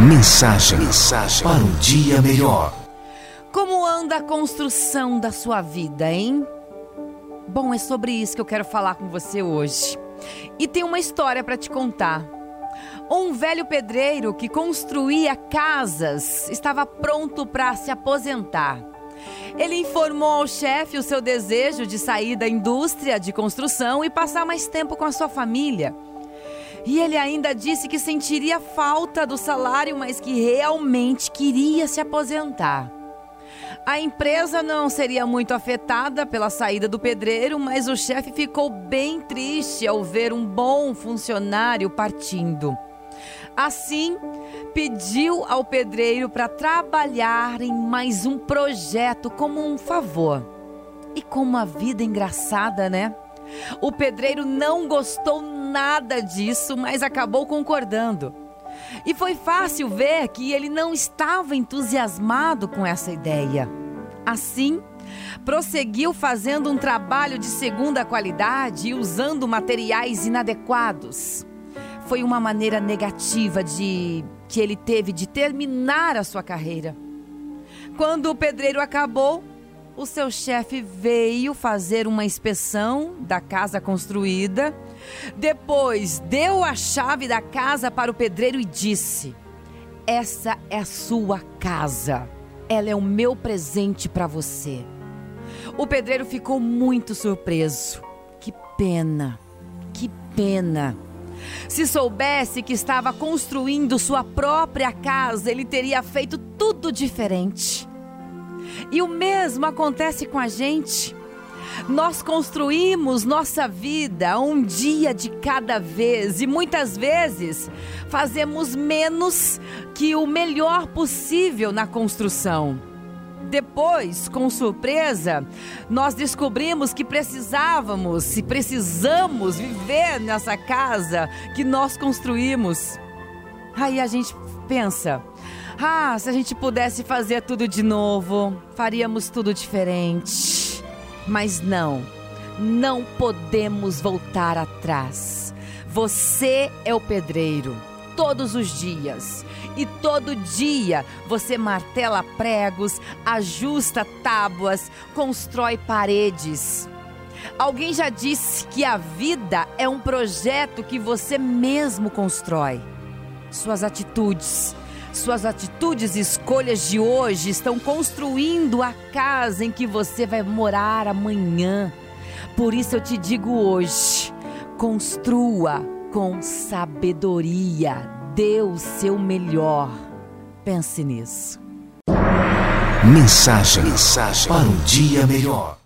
Mensagem, Mensagem para um dia melhor. Como anda a construção da sua vida, hein? Bom, é sobre isso que eu quero falar com você hoje. E tem uma história para te contar. Um velho pedreiro que construía casas estava pronto para se aposentar. Ele informou ao chefe o seu desejo de sair da indústria de construção e passar mais tempo com a sua família. E ele ainda disse que sentiria falta do salário, mas que realmente queria se aposentar. A empresa não seria muito afetada pela saída do pedreiro, mas o chefe ficou bem triste ao ver um bom funcionário partindo. Assim, pediu ao pedreiro para trabalhar em mais um projeto como um favor. E como uma vida engraçada, né? O pedreiro não gostou nada disso, mas acabou concordando. E foi fácil ver que ele não estava entusiasmado com essa ideia. Assim, prosseguiu fazendo um trabalho de segunda qualidade e usando materiais inadequados. Foi uma maneira negativa de que ele teve de terminar a sua carreira. Quando o pedreiro acabou, o seu chefe veio fazer uma inspeção da casa construída. Depois deu a chave da casa para o pedreiro e disse: Essa é a sua casa. Ela é o meu presente para você. O pedreiro ficou muito surpreso. Que pena, que pena. Se soubesse que estava construindo sua própria casa, ele teria feito tudo diferente. E o mesmo acontece com a gente. Nós construímos nossa vida um dia de cada vez e muitas vezes fazemos menos que o melhor possível na construção. Depois, com surpresa, nós descobrimos que precisávamos e precisamos viver nessa casa que nós construímos. Aí a gente pensa: ah, se a gente pudesse fazer tudo de novo, faríamos tudo diferente. Mas não, não podemos voltar atrás. Você é o pedreiro, todos os dias. E todo dia você martela pregos, ajusta tábuas, constrói paredes. Alguém já disse que a vida é um projeto que você mesmo constrói. Suas atitudes, suas atitudes e escolhas de hoje estão construindo a casa em que você vai morar amanhã. Por isso eu te digo hoje: construa com sabedoria, dê o seu melhor. Pense nisso. Mensagem, Mensagem para um dia melhor.